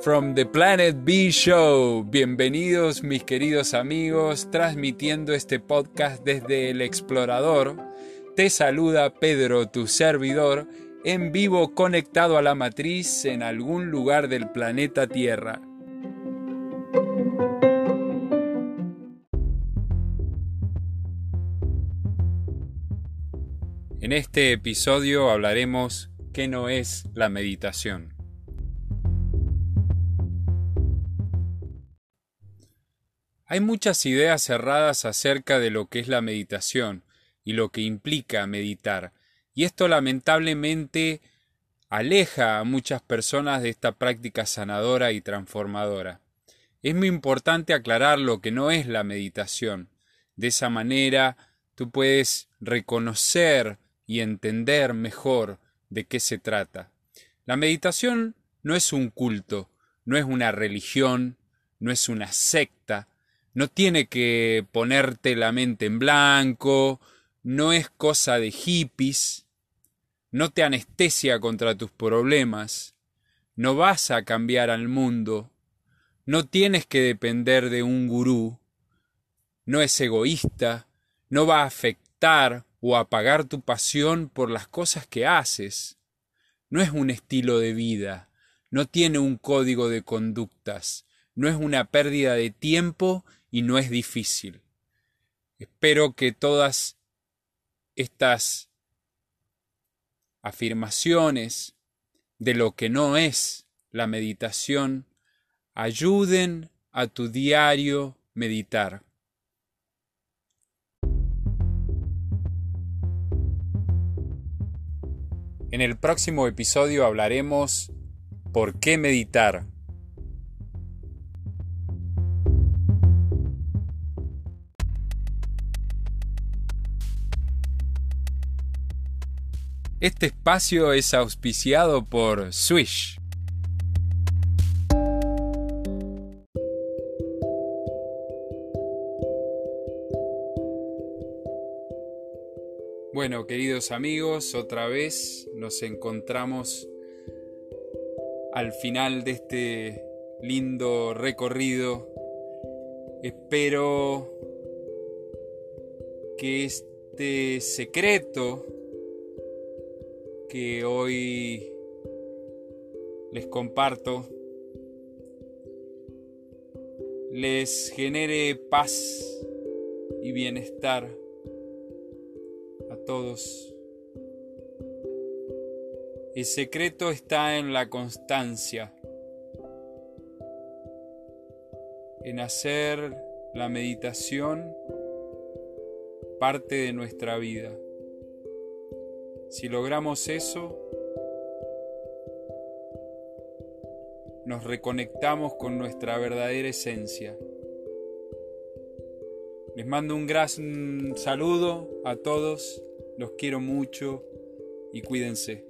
From the Planet B Show, bienvenidos mis queridos amigos, transmitiendo este podcast desde el explorador. Te saluda Pedro, tu servidor, en vivo conectado a la matriz en algún lugar del planeta Tierra. En este episodio hablaremos qué no es la meditación. Hay muchas ideas cerradas acerca de lo que es la meditación y lo que implica meditar, y esto lamentablemente aleja a muchas personas de esta práctica sanadora y transformadora. Es muy importante aclarar lo que no es la meditación. De esa manera tú puedes reconocer y entender mejor de qué se trata. La meditación no es un culto, no es una religión, no es una secta, no tiene que ponerte la mente en blanco, no es cosa de hippies, no te anestesia contra tus problemas, no vas a cambiar al mundo, no tienes que depender de un gurú, no es egoísta, no va a afectar o apagar tu pasión por las cosas que haces, no es un estilo de vida, no tiene un código de conductas, no es una pérdida de tiempo y no es difícil. Espero que todas estas afirmaciones de lo que no es la meditación ayuden a tu diario meditar. En el próximo episodio hablaremos por qué meditar. Este espacio es auspiciado por Swish. Bueno, queridos amigos, otra vez nos encontramos al final de este lindo recorrido. Espero que este secreto que hoy les comparto les genere paz y bienestar todos. El secreto está en la constancia, en hacer la meditación parte de nuestra vida. Si logramos eso, nos reconectamos con nuestra verdadera esencia. Les mando un gran saludo a todos, los quiero mucho y cuídense.